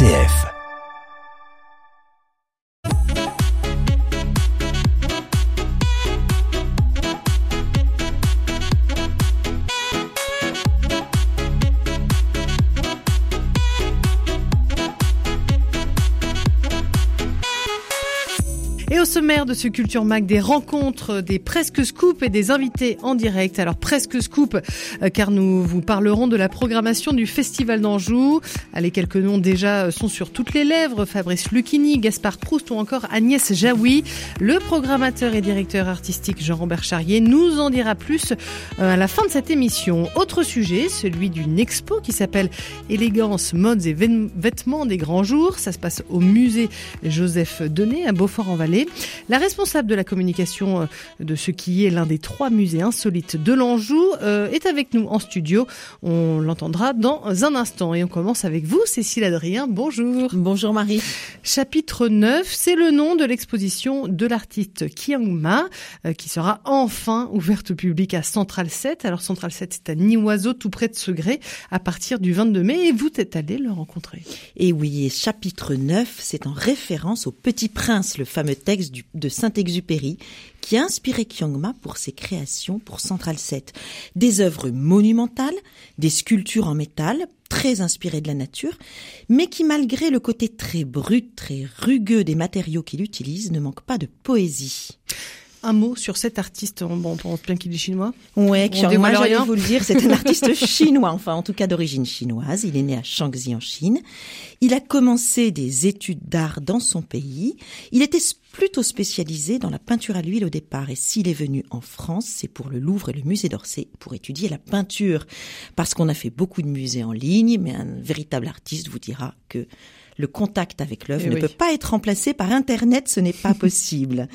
RCF. Sommaire de ce Culture Mag, des rencontres, des presque scoops et des invités en direct. Alors presque scoop, euh, car nous vous parlerons de la programmation du Festival d'Anjou. Allez, quelques noms déjà euh, sont sur toutes les lèvres. Fabrice Lucchini, Gaspard Proust ou encore Agnès Jaoui. Le programmateur et directeur artistique Jean-Robert Charrier nous en dira plus euh, à la fin de cette émission. Autre sujet, celui d'une expo qui s'appelle Élégance, modes et vêtements des grands jours. Ça se passe au musée Joseph Denet à Beaufort-en-Vallée. La responsable de la communication euh, de ce qui est l'un des trois musées insolites de l'Anjou euh, est avec nous en studio. On l'entendra dans un instant. Et on commence avec vous, Cécile Adrien. Bonjour. Bonjour Marie. Chapitre 9, c'est le nom de l'exposition de l'artiste Kiang Ma euh, qui sera enfin ouverte au public à Central 7. Alors Central 7, c'est à Nioiseau, tout près de Segré, à partir du 22 mai. Et vous êtes allé le rencontrer. Et oui, et chapitre 9, c'est en référence au Petit Prince, le fameux texte de Saint-Exupéry qui a inspiré Kyongma pour ses créations pour Central 7. Des œuvres monumentales, des sculptures en métal, très inspirées de la nature, mais qui malgré le côté très brut, très rugueux des matériaux qu'il utilise, ne manquent pas de poésie. Un mot sur cet artiste, bon, on pense bien qu'il est chinois. Ouais, moi j'allais vous le dire, c'est un artiste chinois, enfin en tout cas d'origine chinoise. Il est né à Shaanxi en Chine. Il a commencé des études d'art dans son pays. Il était plutôt spécialisé dans la peinture à l'huile au départ. Et s'il est venu en France, c'est pour le Louvre et le musée d'Orsay pour étudier la peinture. Parce qu'on a fait beaucoup de musées en ligne, mais un véritable artiste vous dira que le contact avec l'œuvre eh ne peut pas être remplacé par Internet, ce n'est pas possible.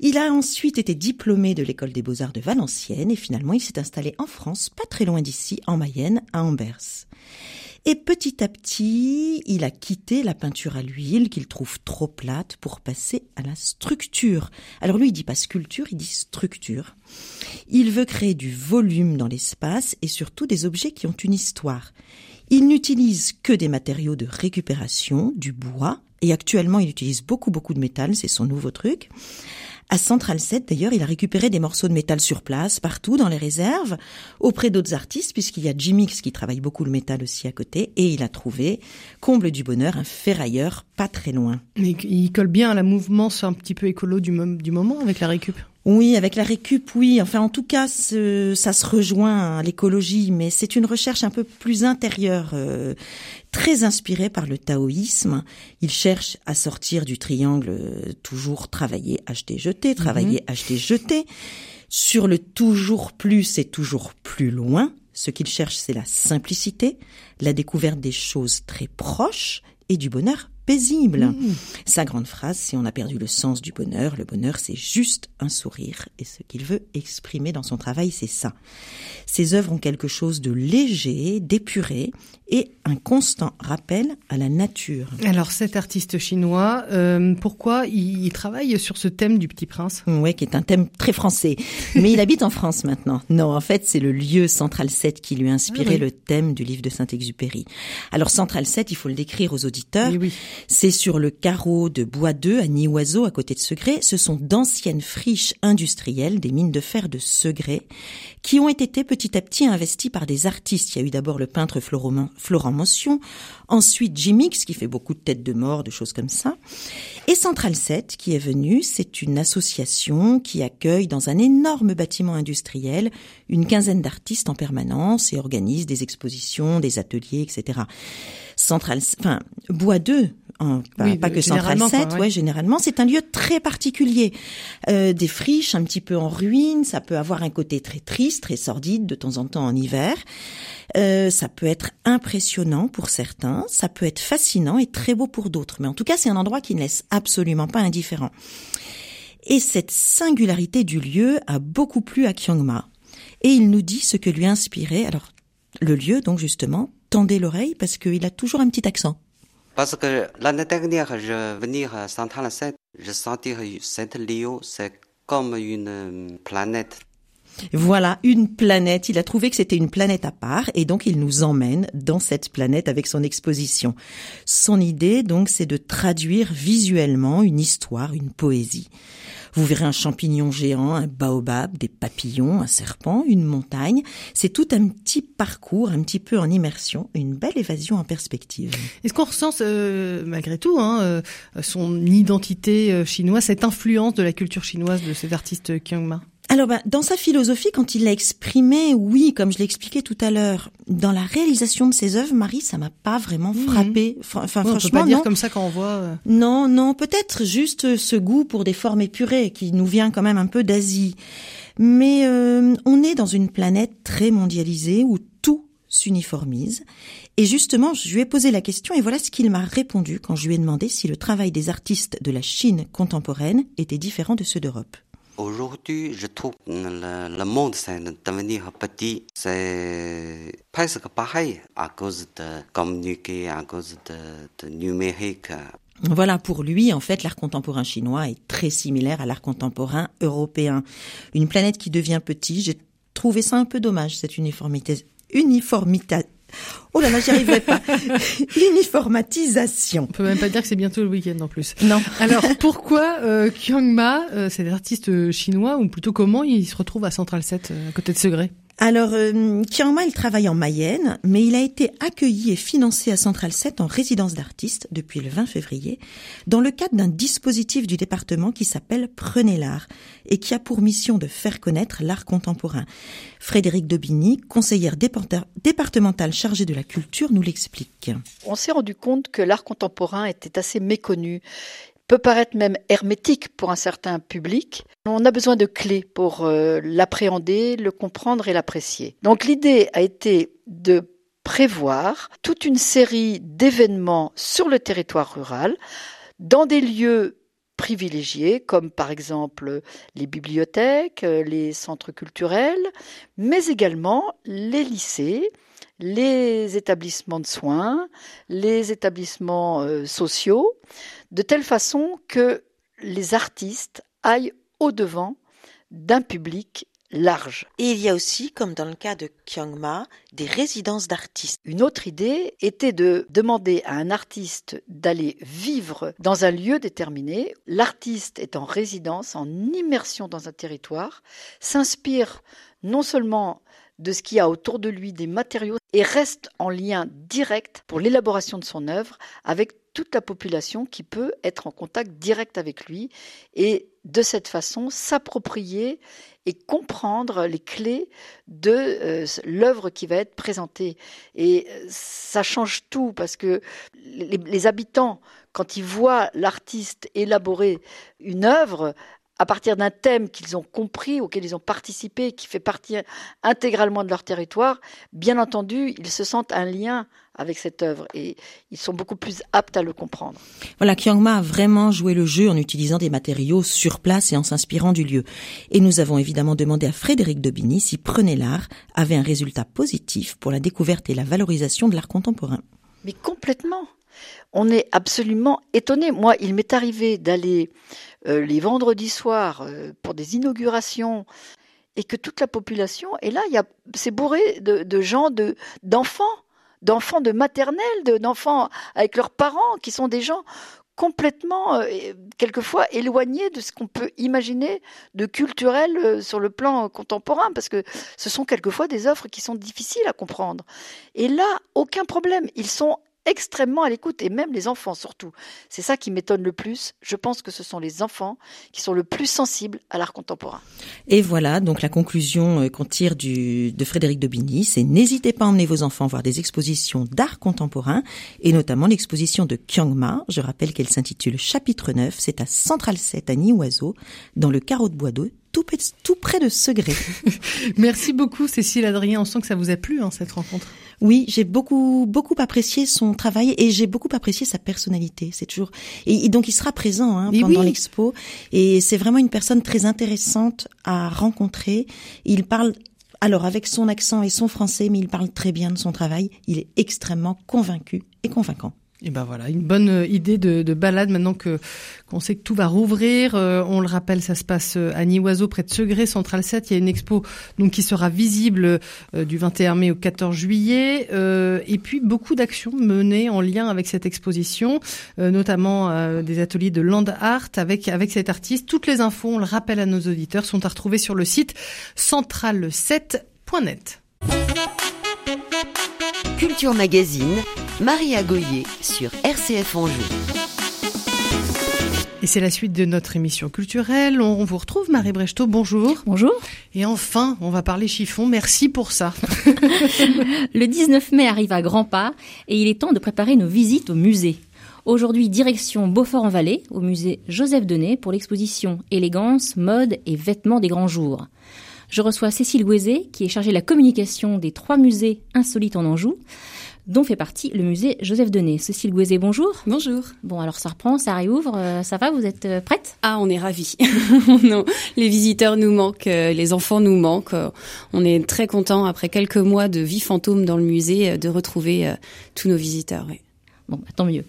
Il a ensuite été diplômé de l'école des beaux-arts de Valenciennes et finalement il s'est installé en France, pas très loin d'ici, en Mayenne, à Anvers. Et petit à petit, il a quitté la peinture à l'huile qu'il trouve trop plate pour passer à la structure. Alors lui, il dit pas sculpture, il dit structure. Il veut créer du volume dans l'espace et surtout des objets qui ont une histoire. Il n'utilise que des matériaux de récupération, du bois, et actuellement il utilise beaucoup beaucoup de métal, c'est son nouveau truc. À Central 7, d'ailleurs, il a récupéré des morceaux de métal sur place, partout dans les réserves, auprès d'autres artistes, puisqu'il y a Jimix qui travaille beaucoup le métal aussi à côté, et il a trouvé, comble du bonheur, un ferrailleur pas très loin. Mais il colle bien à la mouvance un petit peu écolo du, du moment avec la récup. Oui, avec la récup, oui. Enfin, en tout cas, ça se rejoint à l'écologie, mais c'est une recherche un peu plus intérieure, euh, très inspirée par le taoïsme. Il cherche à sortir du triangle euh, toujours travailler, acheter, jeter, travailler, mhm. acheter, jeter. Sur le toujours plus et toujours plus loin, ce qu'il cherche, c'est la simplicité, la découverte des choses très proches et du bonheur paisible. Mmh. Sa grande phrase, si on a perdu le sens du bonheur, le bonheur c'est juste un sourire. Et ce qu'il veut exprimer dans son travail, c'est ça. Ses œuvres ont quelque chose de léger, d'épuré et un constant rappel à la nature. Alors cet artiste chinois, euh, pourquoi il, travaille sur ce thème du Petit Prince? Oui, qui est un thème très français. Mais il habite en France maintenant. Non, en fait, c'est le lieu Central 7 qui lui a inspiré ah le thème du livre de Saint-Exupéry. Alors Central 7, il faut le décrire aux auditeurs. Oui, oui. C'est sur le carreau de Bois 2 à Nioiseau, à côté de Segré. Ce sont d'anciennes friches industrielles, des mines de fer de Segré, qui ont été petit à petit investies par des artistes. Il y a eu d'abord le peintre Florent Ensuite Jimix, qui fait beaucoup de têtes de mort, de choses comme ça. Et Central 7, qui est venu, c'est une association qui accueille dans un énorme bâtiment industriel une quinzaine d'artistes en permanence et organise des expositions, des ateliers, etc. Central, enfin, Bois 2, pas, que Central 7, ouais. généralement, c'est un lieu très particulier. Euh, des friches un petit peu en ruine, ça peut avoir un côté très triste, très sordide de temps en temps en hiver. Euh, ça peut être impressionnant pour certains, ça peut être fascinant et très beau pour d'autres. Mais en tout cas, c'est un endroit qui ne laisse absolument pas indifférent. Et cette singularité du lieu a beaucoup plu à Kyongma. Et il nous dit ce que lui a inspiré. Alors, le lieu, donc justement, tendez l'oreille parce qu'il a toujours un petit accent. Parce que l'année dernière, je venais à 7, je sentais lieu, c'est comme une planète Voilà, une planète. Il a trouvé que c'était une planète à part et donc il nous emmène dans cette planète avec son exposition. Son idée, donc, c'est de traduire visuellement une histoire, une poésie. Vous verrez un champignon géant, un baobab, des papillons, un serpent, une montagne. C'est tout un petit parcours, un petit peu en immersion, une belle évasion en perspective. Est-ce qu'on ressent euh, malgré tout hein, euh, son identité euh, chinoise, cette influence de la culture chinoise de cet artiste Kyung Ma? Alors, ben, dans sa philosophie, quand il l'a exprimé, oui, comme je l'ai expliqué tout à l'heure, dans la réalisation de ses œuvres, Marie, ça m'a pas vraiment mhm. frappé. Enfin, franchement, on peut pas dire comme ça quand on voit. Euh. Non, non, peut-être juste ce goût pour des formes épurées qui nous vient quand même un peu d'Asie. Mais euh, on est dans une planète très mondialisée où tout s'uniformise. Et justement, je lui ai posé la question et voilà ce qu'il m'a répondu quand je lui ai demandé si le travail des artistes de la Chine contemporaine était différent de ceux d'Europe. Aujourd'hui, je trouve le, le monde c'est devenir petit, c'est presque pareil à cause de communiquer, à cause de, de numérique. Voilà, pour lui, en fait, l'art contemporain chinois est très similaire à l'art contemporain européen. Une planète qui devient petit, j'ai trouvé ça un peu dommage, cette uniformité, uniformité, Oh là là, j'y arriverai pas. Uniformatisation. On peut même pas dire que c'est bientôt le week-end en plus. Non. Alors pourquoi euh, Ma, euh, cet artiste chinois, ou plutôt comment il se retrouve à Central 7 euh, à côté de Segré? Alors, euh, il travaille en Mayenne, mais il a été accueilli et financé à Central 7 en résidence d'artiste depuis le 20 février, dans le cadre d'un dispositif du département qui s'appelle Prenez l'art et qui a pour mission de faire connaître l'art contemporain. Frédéric Dobigny, conseillère départementale chargée de la culture, nous l'explique. On s'est rendu compte que l'art contemporain était assez méconnu peut paraître même hermétique pour un certain public. On a besoin de clés pour euh, l'appréhender, le comprendre et l'apprécier. Donc l'idée a été de prévoir toute une série d'événements sur le territoire rural, dans des lieux privilégiés, comme par exemple les bibliothèques, les centres culturels, mais également les lycées, les établissements de soins, les établissements euh, sociaux, de telle façon que les artistes aillent au-devant d'un public large. Et il y a aussi, comme dans le cas de Kyungma, des résidences d'artistes. Une autre idée était de demander à un artiste d'aller vivre dans un lieu déterminé. L'artiste est en résidence, en immersion dans un territoire, s'inspire non seulement de ce qu'il y a autour de lui, des matériaux, et reste en lien direct pour l'élaboration de son œuvre avec toute la population qui peut être en contact direct avec lui et de cette façon s'approprier et comprendre les clés de euh, l'œuvre qui va être présentée. Et euh, ça change tout parce que les habitants, quand ils voient l'artiste élaborer une œuvre, à partir d'un thème qu'ils ont compris, auquel ils ont participé, qui fait partie intégralement de leur territoire, bien entendu, ils se sentent un lien avec cette œuvre et ils sont beaucoup plus aptes à le comprendre. Voilà, Kyungma a vraiment joué le jeu en utilisant des matériaux sur place et en s'inspirant du lieu. Et nous avons évidemment demandé à Frédéric Dobini si Prenez l'art avait un résultat positif pour la découverte et la valorisation de l'art contemporain. Mais complètement on est absolument étonné. Moi, il m'est arrivé d'aller euh, les vendredis soirs euh, pour des inaugurations et que toute la population est là. Il c'est bourré de, gens, de d'enfants, d'enfants de maternelle, d'enfants avec leurs parents, qui sont des gens complètement, euh, quelquefois, éloignés de ce qu'on peut imaginer de culturel sur le plan contemporain, parce que ce sont quelquefois des offres qui sont difficiles à comprendre. Et là, aucun problème. Ils sont extrêmement à l'écoute, et même les enfants surtout. C'est ça qui m'étonne le plus. Je pense que ce sont les enfants qui sont le plus sensibles à l'art contemporain. Et voilà, donc la conclusion euh, qu'on tire du, de Frédéric Dobigny, c'est n'hésitez pas à emmener vos enfants voir des expositions d'art contemporain, et notamment l'exposition de Kyungma. Je rappelle qu'elle s'intitule Chapitre 9, c'est à Central 7 à Niwazo, dans le carreau de bois d'eau, tout, tout près de Segré. Merci beaucoup Cécile Adrien, on sent que ça vous a plu hein, cette rencontre. Oui, j'ai beaucoup beaucoup apprécié son travail et j'ai beaucoup apprécié sa personnalité. C'est toujours et, donc il sera présent hein, pendant l'expo et c'est vraiment une personne très intéressante à rencontrer. Il parle alors avec son accent et son français, mais il parle très bien de son travail. Il est extrêmement convaincu et convaincant. Et ben voilà, une bonne euh, idée de, de balade maintenant que qu'on sait que tout va rouvrir. Euh, on le rappelle, ça se passe euh, à Nioiseau, près de Segré, Central 7. Il y a une expo donc qui sera visible du 21 mai au 14 juillet. et puis beaucoup d'actions menées en lien avec cette exposition, notamment des ateliers de land art avec avec cet artiste. Toutes les infos, on le rappelle à nos auditeurs, sont à retrouver sur le site central7.net. Culture Magazine, Maria Goyer sur RCF Anjou. Et c'est la suite de notre émission culturelle. On vous retrouve, Marie Brechtot. Bonjour. Bonjour. Et enfin, on va parler chiffon. Merci pour ça. Le 19 mai arrive à grands pas et il est temps de préparer nos visites au musée. Aujourd'hui, direction Beaufort-en-Vallée, au musée Joseph Denet, pour l'exposition Élégance, mode et vêtements des grands jours. Je reçois Cécile Gouezé, qui est chargée de la communication des trois musées insolites en Anjou, dont fait partie le musée Joseph Denet. Cécile Gouezé, bonjour. Bonjour. Bon, alors ça reprend, ça réouvre, euh, ça va, vous êtes euh, prête? Ah, on est ravis. non, les visiteurs nous manquent, euh, les enfants nous manquent. On est très contents, après quelques mois de vie fantôme dans le musée, de retrouver tous nos visiteurs. Bon, bah, tant mieux.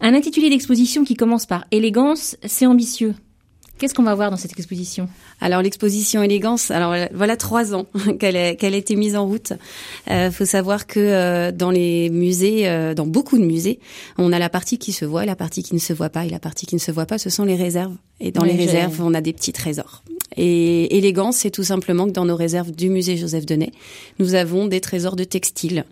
Un intitulé d'exposition qui commence par élégance, c'est ambitieux. Qu'est-ce qu'on va voir dans cette exposition? Alors l'exposition élégance, alors voilà trois ans qu'elle a, qu'elle a été mise en route. Il euh, faut savoir que euh, dans les musées, euh, dans beaucoup de musées, on a la partie qui se voit, la partie qui ne se voit pas, et la partie qui ne se voit pas, ce sont les réserves. Et dans les réserves, on a des petits trésors. Et élégance, c'est tout simplement que dans nos réserves du musée Joseph Denet, nous avons des trésors de textiles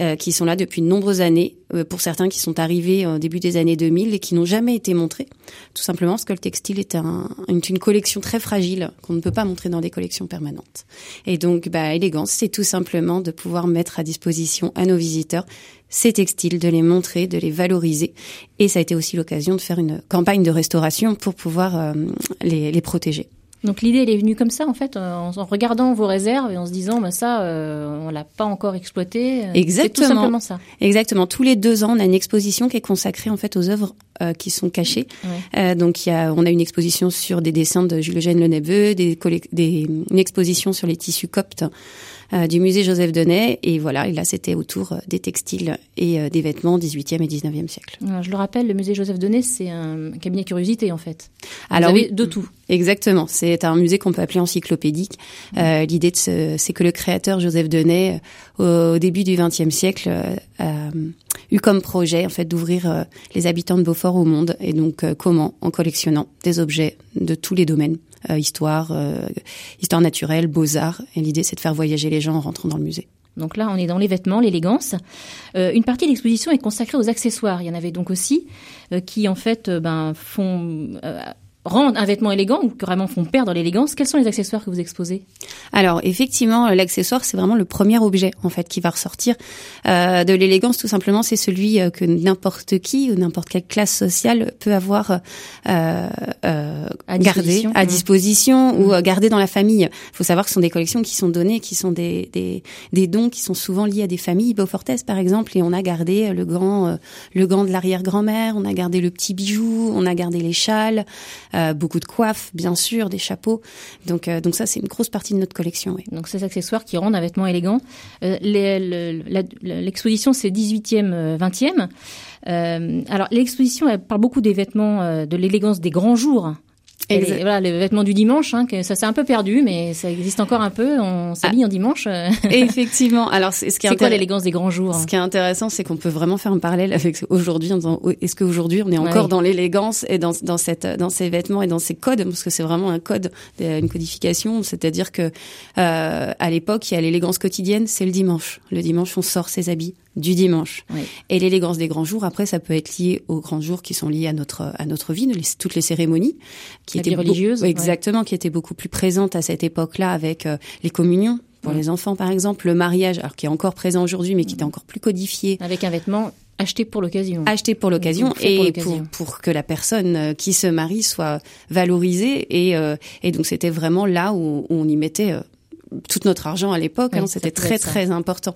euh, qui sont là depuis de nombreuses années, euh, pour certains qui sont arrivés au début des années 2000 et qui n'ont jamais été montrés, tout simplement parce que le textile est un, une, une, collection très fragile qu'on ne peut pas montrer dans des collections permanentes. Et donc, bah, élégance, c'est tout simplement de pouvoir mettre à disposition à nos visiteurs ces textiles, de les montrer, de les valoriser. Et ça a été aussi l'occasion de faire une campagne de restauration pour pouvoir euh, les, les protéger. Donc l'idée, elle est venue comme ça, en fait, en, regardant vos réserves et en se disant, bah, ça, euh, on l'a pas encore exploité. Exactement. tout simplement ça. Exactement. Tous les deux ans, on a une exposition qui est consacrée en fait aux œuvres euh, qui sont cachées. Euh, donc il y a, on a une exposition sur des dessins de Jules Eugène Le Neveu, des, des, une exposition sur les tissus coptes. Euh, du musée Joseph Denet. Et voilà, et là, c'était autour euh, des textiles et euh, des vêtements 18e et 19e siècle. je le rappelle, le musée Joseph Denet, c'est un cabinet curiosité, en fait. Alors, Vous avez de tout. Exactement. C'est un musée qu'on peut appeler encyclopédique. Euh, L'idée, c'est que le créateur Joseph Denet, au, début du XXe siècle, a eu comme projet en fait d'ouvrir les habitants de Beaufort au monde. Et donc, comment? En collectionnant des objets de tous les domaines. Euh, histoire, euh, histoire naturelle, beaux-arts. Et l'idée, c'est de faire voyager les gens en rentrant dans le musée. Donc là, on est dans les vêtements, l'élégance. Euh, une partie de l'exposition est consacrée aux accessoires. Il y en avait donc aussi qui, en fait, ben, font rendent un vêtement élégant ou carrément font perdre l'élégance. Quels sont les accessoires que vous exposez? Alors effectivement, l'accessoire c'est vraiment le premier objet en fait qui va ressortir euh, de l'élégance. Tout simplement, c'est celui euh, que n'importe qui ou n'importe quelle classe sociale peut avoir euh, euh, à gardé à disposition mmh. ou euh, gardé dans la famille. Il faut savoir que ce sont des collections qui sont données, qui sont des, des, des dons qui sont souvent liés à des familles. Beaufortaises par exemple, et on a gardé le gant le gant de l'arrière-grand-mère, on a gardé le petit bijou, on a gardé les châles. Euh, beaucoup de coiffes, bien sûr, des chapeaux. Donc, euh, donc ça, c'est une grosse partie de notre collection. Donc ces accessoires qui rendent un vêtement élégant. Euh, l'exposition, c'est 18e, 20e. alors l'exposition, elle parle beaucoup des vêtements, de l'élégance des grands jours. Et les, voilà, les vêtements du dimanche, hein, que ça s'est un peu perdu, mais ça existe encore un peu. On s'habille en dimanche. Effectivement. Alors, c'est ce qui est, quoi l'élégance des grands jours Ce qui est intéressant, c'est qu'on peut vraiment faire un parallèle avec aujourd'hui est-ce qu'aujourd'hui on est encore dans l'élégance et dans, dans cette dans ces vêtements et dans ces codes? Parce que c'est vraiment un code, une codification. C'est-à-dire que euh, à l'époque, il y a l'élégance quotidienne, c'est le dimanche. Le dimanche, on sort ses habits du dimanche. Et l'élégance des grands jours, après, ça peut être lié aux grands jours qui sont liés à notre à notre vie, toutes les cérémonies qui étaient religieuses, exactement, qui étaient beaucoup plus présentes à cette époque-là avec euh, les communions pour les enfants, par exemple, le mariage, alors qui est encore présent aujourd'hui, mais qui était encore plus codifié. Avec un vêtement acheté pour l'occasion. Acheté pour l'occasion et pour, pour, que la personne euh, qui se marie soit valorisée. Et, euh, et donc c'était vraiment là où, on y mettait tout notre argent à l'époque. hein, C'était très très important.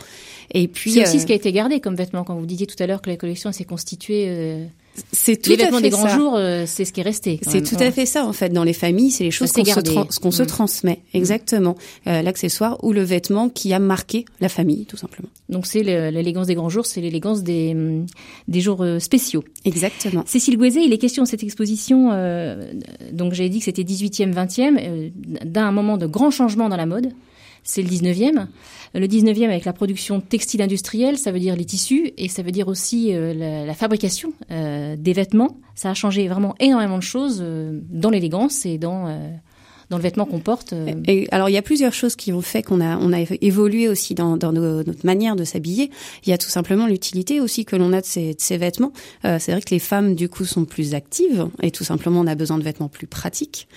Et puis c'est aussi ce qui a été gardé comme vêtement. Quand vous disiez tout à l'heure que la collection s'est constituée. C'est tout les vêtements des grands jours, euh, c'est ce qui est resté. C'est tout à fait ça en fait. Dans les familles, c'est les choses qu'on se, se mm. transmet mm. exactement. Euh, l'accessoire ou le vêtement qui a marqué la famille, tout simplement. Donc c'est l'élégance des grands jours, c'est l'élégance des mm, des jours euh, spéciaux. Exactement. Cécile Gouezet, il est question de cette exposition. donc j'avais dit que c'était 18e, 20e, d'un moment de grand changement dans la mode. C'est le 19e. Le 19e avec la production textile industrielle, ça veut dire les tissus et ça veut dire aussi euh, la, fabrication euh, des vêtements. Ça a changé vraiment énormément de choses euh, dans l'élégance et dans dans le vêtement qu'on porte. Et, alors il y a plusieurs choses qui ont fait qu'on a évolué aussi dans, notre manière de s'habiller. Il y a tout simplement l'utilité aussi que l'on a de ces, vêtements. c'est vrai que les femmes du coup sont plus actives et tout simplement on a besoin de vêtements plus pratiques.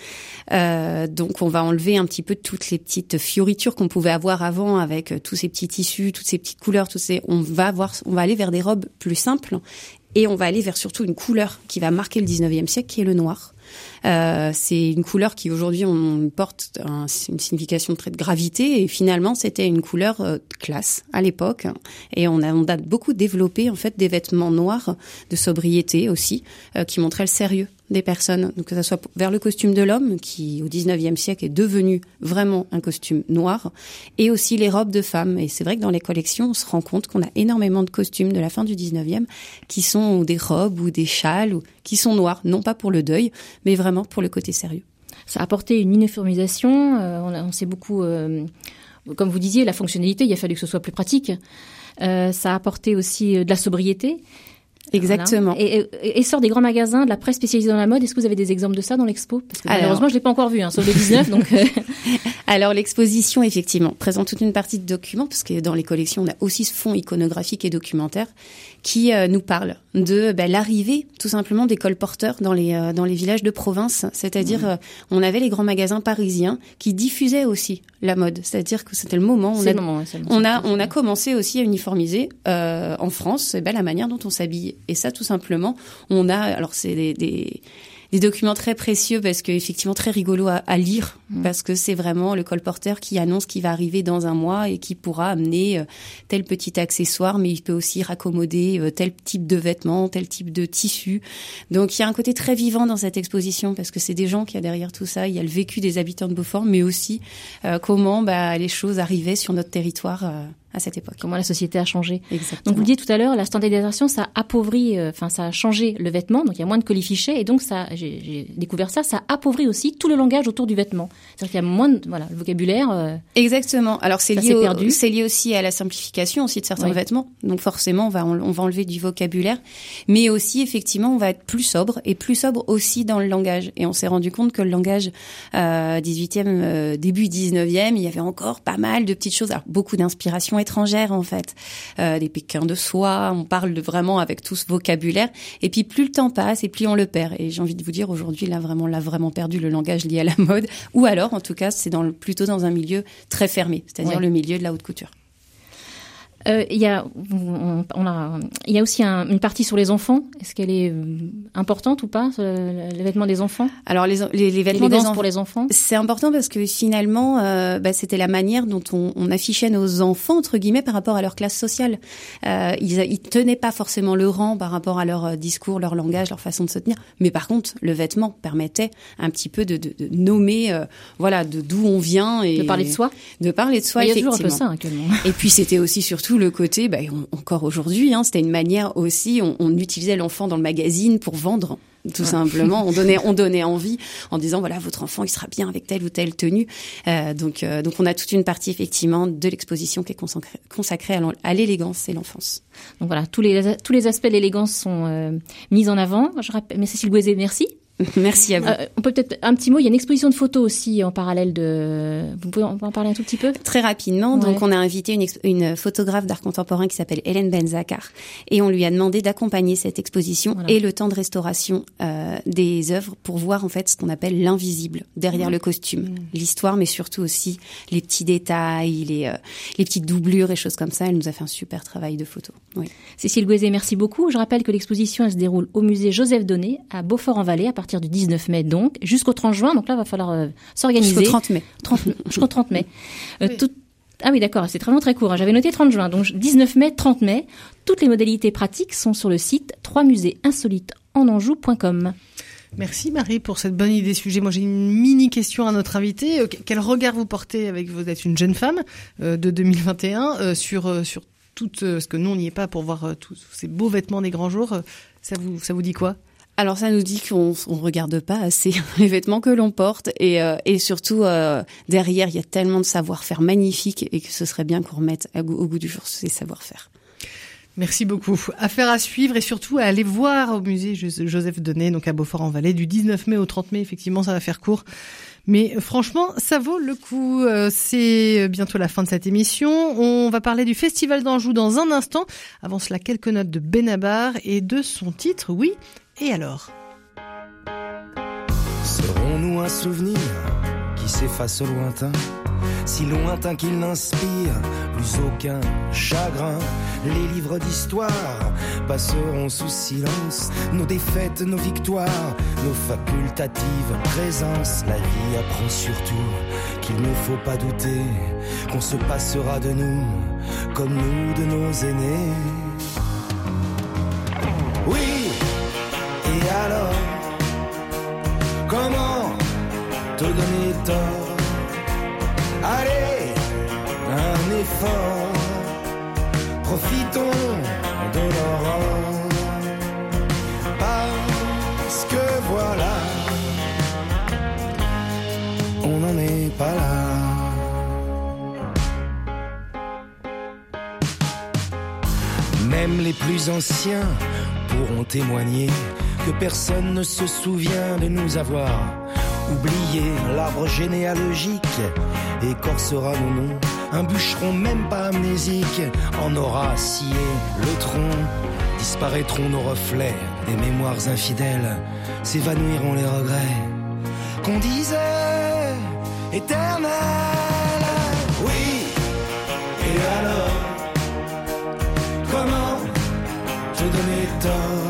Euh, donc on va enlever un petit peu toutes les petites fioritures qu'on pouvait avoir avant avec euh, tous ces petits tissus, toutes ces petites couleurs. On va avoir, on va aller vers des robes plus simples et on va aller vers surtout une couleur qui va marquer le 19e siècle, qui est le noir. Euh, c'est une couleur qui aujourd'hui on porte une signification trait de gravité et finalement c'était une couleur euh, classe à l'époque et on a, on a beaucoup développé en fait des vêtements noirs de sobriété aussi qui montraient le sérieux des personnes, donc que ce soit vers le costume de l'homme, qui au 19e siècle est devenu vraiment un costume noir, et aussi les robes de femmes. Et c'est vrai que dans les collections, on se rend compte qu'on a énormément de costumes de la fin du 19e qui sont des robes ou des châles ou qui sont noirs, non pas pour le deuil, mais vraiment pour le côté sérieux. Ça a apporté une uniformisation. Euh, on, sait beaucoup, euh, comme vous disiez, la fonctionnalité. Il a fallu que ce soit plus pratique. Euh, ça a apporté aussi de la sobriété. Exactement. Et, et, sort des grands magasins, de la presse spécialisée dans la mode. Est-ce que vous avez des exemples de ça dans l'expo? Parce que malheureusement, je l'ai pas encore vu, hein, sauf le 19. donc. Euh. Alors l'exposition, effectivement, présente toute une partie de documents, parce que dans les collections, on a aussi ce fonds iconographique et documentaire qui euh, nous parle de ben, l'arrivée, tout simplement, des colporteurs dans les euh, dans les villages de province. C'est-à-dire, on avait les grands magasins parisiens qui diffusaient aussi la mode. C'est-à-dire que c'était le moment. On a, on a on a commencé aussi à uniformiser en France, ben, la manière dont on s'habille et ça, tout simplement, on a, alors c'est des, des des documents très précieux parce que effectivement très rigolo à, lire mmh. parce que c'est vraiment le colporteur qui annonce qu'il va arriver dans un mois et qui pourra amener euh, tel petit accessoire mais il peut aussi raccommoder euh, tel type de vêtements, tel type de tissu. Donc il y a un côté très vivant dans cette exposition parce que c'est des gens qui a derrière tout ça, il y a le vécu des habitants de Beaufort mais aussi euh, comment bah, les choses arrivaient sur notre territoire à cette époque. Comment la société a changé. Exactement. Donc vous le disiez tout à l'heure, la standardisation, ça a appauvri, euh, enfin ça a changé le vêtement, donc il y a moins de colifichets, et donc ça, j'ai découvert ça, ça appauvrit aussi tout le langage autour du vêtement. C'est-à-dire qu'il y a moins de, voilà, le vocabulaire. Euh, Exactement. Alors c'est lié, c'est lié aussi à la simplification aussi de certains vêtements. Donc forcément, on va, on va enlever du vocabulaire, mais aussi effectivement, on va être plus sobre et plus sobre aussi dans le langage. Et on s'est rendu compte que le langage euh, 18e, euh, début 19e, il y avait encore pas mal de petites choses, alors beaucoup d'inspiration étrangères en fait, euh, des pékins de soie. On parle de vraiment avec tout ce vocabulaire. Et puis plus le temps passe et plus on le perd. Et j'ai envie de vous dire aujourd'hui là vraiment l'a vraiment perdu le langage lié à la mode. Ou alors en tout cas c'est dans plutôt dans un milieu très fermé, c'est-à-dire le milieu de la haute couture. Euh, il y a, on, a, il y a aussi une partie sur les enfants. Est-ce qu'elle est euh, importante ou pas, les vêtements des enfants? Alors les, les, vêtements des pour les enfants, c'est important parce que finalement, euh, bah, c'était la manière dont on, on, affichait nos enfants entre guillemets par rapport à leur classe sociale. Euh, ils, ils tenaient pas forcément le rang par rapport à leur discours, leur langage, leur façon de se tenir. Mais par contre, le vêtement permettait un petit peu de, de, de nommer, voilà, de d'où on vient et de parler de soi. De parler de soi. Il y a toujours un peu ça actuellement. Et puis c'était aussi surtout le côté, bah, encore aujourd'hui, hein, c'était une manière aussi, on, utilisait l'enfant dans le magazine pour vendre tout simplement. On donnait, on donnait envie en disant voilà votre enfant il sera bien avec telle ou telle tenue. Euh, donc euh, donc on a toute une partie effectivement de l'exposition qui est consacrée, à l'élégance et l'enfance. Donc voilà tous les tous les aspects de l'élégance sont euh, mis en avant. Je rappelle, mais Cécile Gouezet, merci. Merci à vous. Euh, on peut peut-être un petit mot. Il y a une exposition de photos aussi en parallèle de. Vous pouvez en parler un tout petit peu? Très rapidement. Donc, on a invité une, une photographe d'art contemporain qui s'appelle Hélène Benzakar et on lui a demandé d'accompagner cette exposition et le temps de restauration euh, des œuvres pour voir en fait ce qu'on appelle l'invisible derrière le costume, mmh. l'histoire, mais surtout aussi les petits détails, les euh, les petites doublures et choses comme ça. Elle nous a fait un super travail de photo. Oui. Cécile Gouezet, merci beaucoup. Je rappelle que l'exposition elle se déroule au musée Joseph Donné à Beaufort-en-Vallée à partir du 19 mai donc, jusqu'au 30 juin. Donc là, il va falloir euh, s'organiser. Jusqu'au 30 mai. 30, jusqu'au 30 mai. Euh, tout, ah oui, d'accord, c'est vraiment très court. Hein. J'avais noté 30 juin, donc 19 mai, 30 mai. Toutes les modalités pratiques sont sur le site 3 musées insolites enanjou.com. Merci Marie pour cette bonne idée sujet. Moi j'ai une mini question à notre invité. Euh, quel regard vous portez avec vous êtes une jeune femme euh, de 2021 euh, sur sur tout ce que nous on n'y est pas pour voir tous ces beaux vêtements des grands jours. Ça vous ça vous dit quoi? Alors ça nous dit qu'on on regarde pas assez les vêtements que l'on porte et, et surtout derrière il y a tellement de savoir-faire magnifique et que ce serait bien qu'on remette au goût du jour ces savoir-faire. Merci beaucoup. Affaire à suivre et surtout à aller voir au musée Joseph Denet, donc à Beaufort-en-Vallée, du 19 mai au 30 mai. Effectivement, ça va faire court. Mais euh, franchement, ça vaut le coup. Euh, c'est bientôt la fin de cette émission. On va parler du Festival d'Anjou dans un instant. Avant cela, quelques notes de Benabar et de son titre, oui. Et alors? Serons-nous un souvenir qui s'efface lointain si lointain qu'il n'inspire plus aucun chagrin? Les livres d'histoire passeront sous silence nos défaites, nos victoires, nos facultatives présences. La vie apprend surtout qu'il ne faut pas douter qu'on se passera de nous comme nous de nos aînés. Allez, un effort, profitons de l'aurore. Parce que voilà, on n'en est pas là. Même les plus anciens pourront témoigner que personne ne se souvient de nous avoir oublié l'arbre généalogique écorcera nos noms. Un bûcheron, même pas amnésique, en aura scié le tronc. Disparaîtront nos reflets, des mémoires infidèles, s'évanouiront les regrets qu'on disait éternels. Oui, et alors, comment te donner tort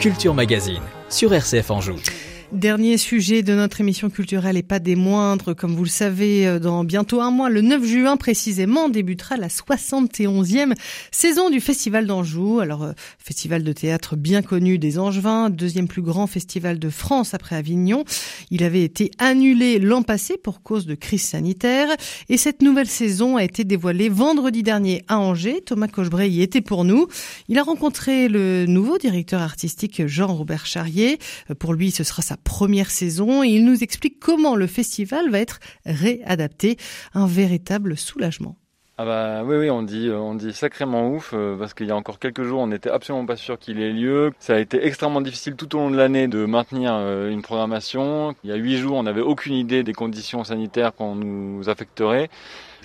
Culture Magazine sur RCF Anjou. Dernier sujet de notre émission culturelle et pas des moindres, comme vous le savez, euh, dans bientôt un mois, le 9 juin précisément, débutera la 71e saison du Festival d'Anjou. Alors, euh, festival de théâtre bien connu des Angevins, deuxième plus grand festival de France après Avignon. Il avait été annulé l'an passé pour cause de crise sanitaire et cette nouvelle saison a été dévoilée vendredi dernier à Angers. Thomas Cochebray y était pour nous. Il a rencontré le nouveau directeur artistique Jean-Robert Charrier. Euh, pour lui, ce sera sa première saison et il nous explique comment le festival va être réadapté. Un véritable soulagement. Ah bah oui oui on dit on dit sacrément ouf euh, parce qu'il y a encore quelques jours on n'était absolument pas sûr qu'il ait lieu. Ça a été extrêmement difficile tout au long de l'année de maintenir euh, une programmation. Il y a huit jours on n'avait aucune idée des conditions sanitaires qu'on nous affecterait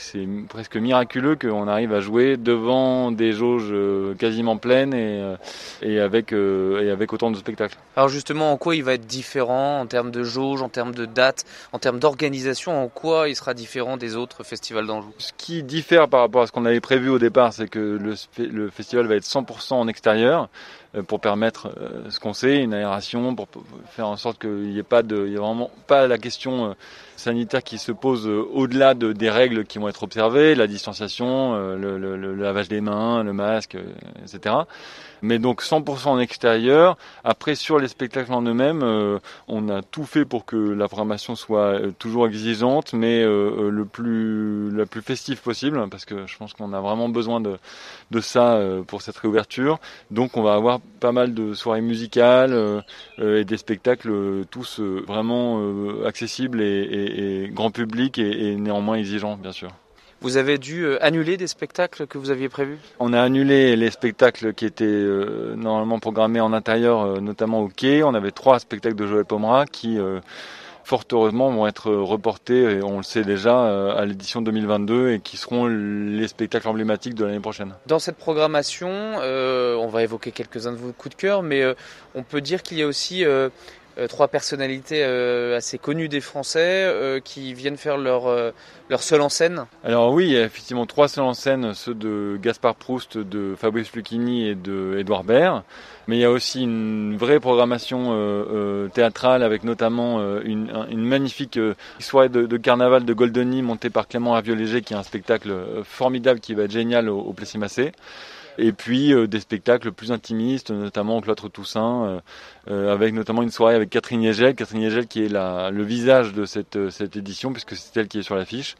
c'est presque miraculeux qu'on arrive à jouer devant des jauges euh, quasiment pleines et, euh, et, avec, euh, et avec autant de spectacles. Alors justement, en quoi il va être différent en termes de jauge, en termes de date, en termes d'organisation En quoi il sera différent des autres festivals d'Anjou? Ce qui diffère par rapport à ce qu'on avait prévu au départ, c'est que le, le festival va être 100% en extérieur pour permettre ce qu'on sait, une aération, pour faire en sorte qu'il n'y ait pas de, il y a vraiment pas la question sanitaire qui se pose au-delà de, des règles qui vont être observées, la distanciation, le, le, le lavage des mains, le masque, etc mais donc 100% en extérieur. Après, sur les spectacles en eux-mêmes, euh, on a tout fait pour que la programmation soit euh, toujours exigeante, mais euh, le plus la plus festive possible, parce que je pense qu'on a vraiment besoin de, de ça pour cette réouverture. Donc, on va avoir pas mal de soirées musicales et des spectacles tous vraiment accessibles et, et, et, grand public et, et néanmoins exigeants, bien sûr. Vous avez dû euh, annuler des spectacles que vous aviez prévus? On a annulé les spectacles qui étaient euh, normalement programmés en intérieur, euh, notamment au quai. On avait trois spectacles de Joël Pomera qui, fort heureusement, vont être reportés, et on le sait déjà, à l'édition 2022 et qui seront les spectacles emblématiques de l'année prochaine. Dans cette programmation, on va évoquer quelques-uns de vos coups de cœur, mais on peut dire qu'il y a aussi trois personnalités assez connues des Français qui viennent faire leur leur seul en scène Alors oui, effectivement trois seuls en scène, ceux de Gaspard Proust, de Fabrice Lucchini et de Edouard Baird. Mais il y a aussi une vraie programmation euh, euh, théâtrale avec notamment euh, une, une, magnifique soirée de, carnaval de Goldoni montée par Clément Raviot-Léger qui est un spectacle formidable qui va être génial au, au Plessis-Massé. Et puis des spectacles plus intimistes, notamment au Cloître Toussaint, avec notamment une soirée avec Catherine Yegel, Catherine Yegel qui est la, le visage de cette, cette édition, puisque c'est elle qui est sur l'affiche.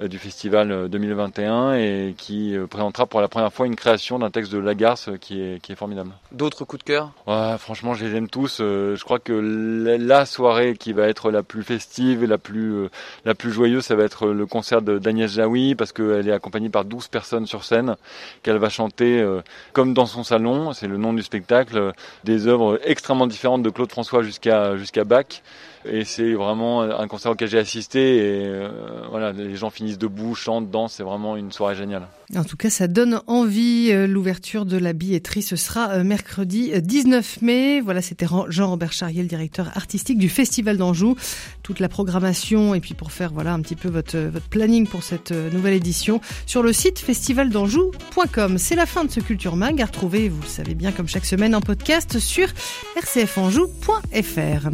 Euh, du festival 2021 euh, et qui euh, présentera pour la première fois une création d'un texte de Lagarce qui est, qui est formidable. D'autres coups de cœur? Ouais, Franchement, je les aime tous. Je crois que la soirée qui va être la plus festive et la plus, la plus joyeuse, ça va être le concert d'Agnès Jaoui parce qu'elle est accompagnée par 12 personnes sur scène, qu'elle va chanter comme dans son salon, c'est le nom du spectacle, des œuvres extrêmement différentes de Claude François jusqu'à jusqu'à Bach. Et c'est vraiment un concert auquel j'ai assisté et euh, voilà, les gens finissent debout, chantent, dansent, c'est vraiment une soirée géniale. En tout cas, ça donne envie. Euh, l'ouverture de la billetterie, ce sera euh, mercredi 19 mai. Voilà, c'était Jean-Robert Charrier, le directeur artistique du Festival d'Anjou. Toute la programmation et puis pour faire voilà un petit peu votre, votre planning pour cette nouvelle édition sur le site festivaldanjou.com. C'est la fin de ce Culture Mag à retrouver, vous le savez bien, comme chaque semaine en podcast sur rcfanjou.fr.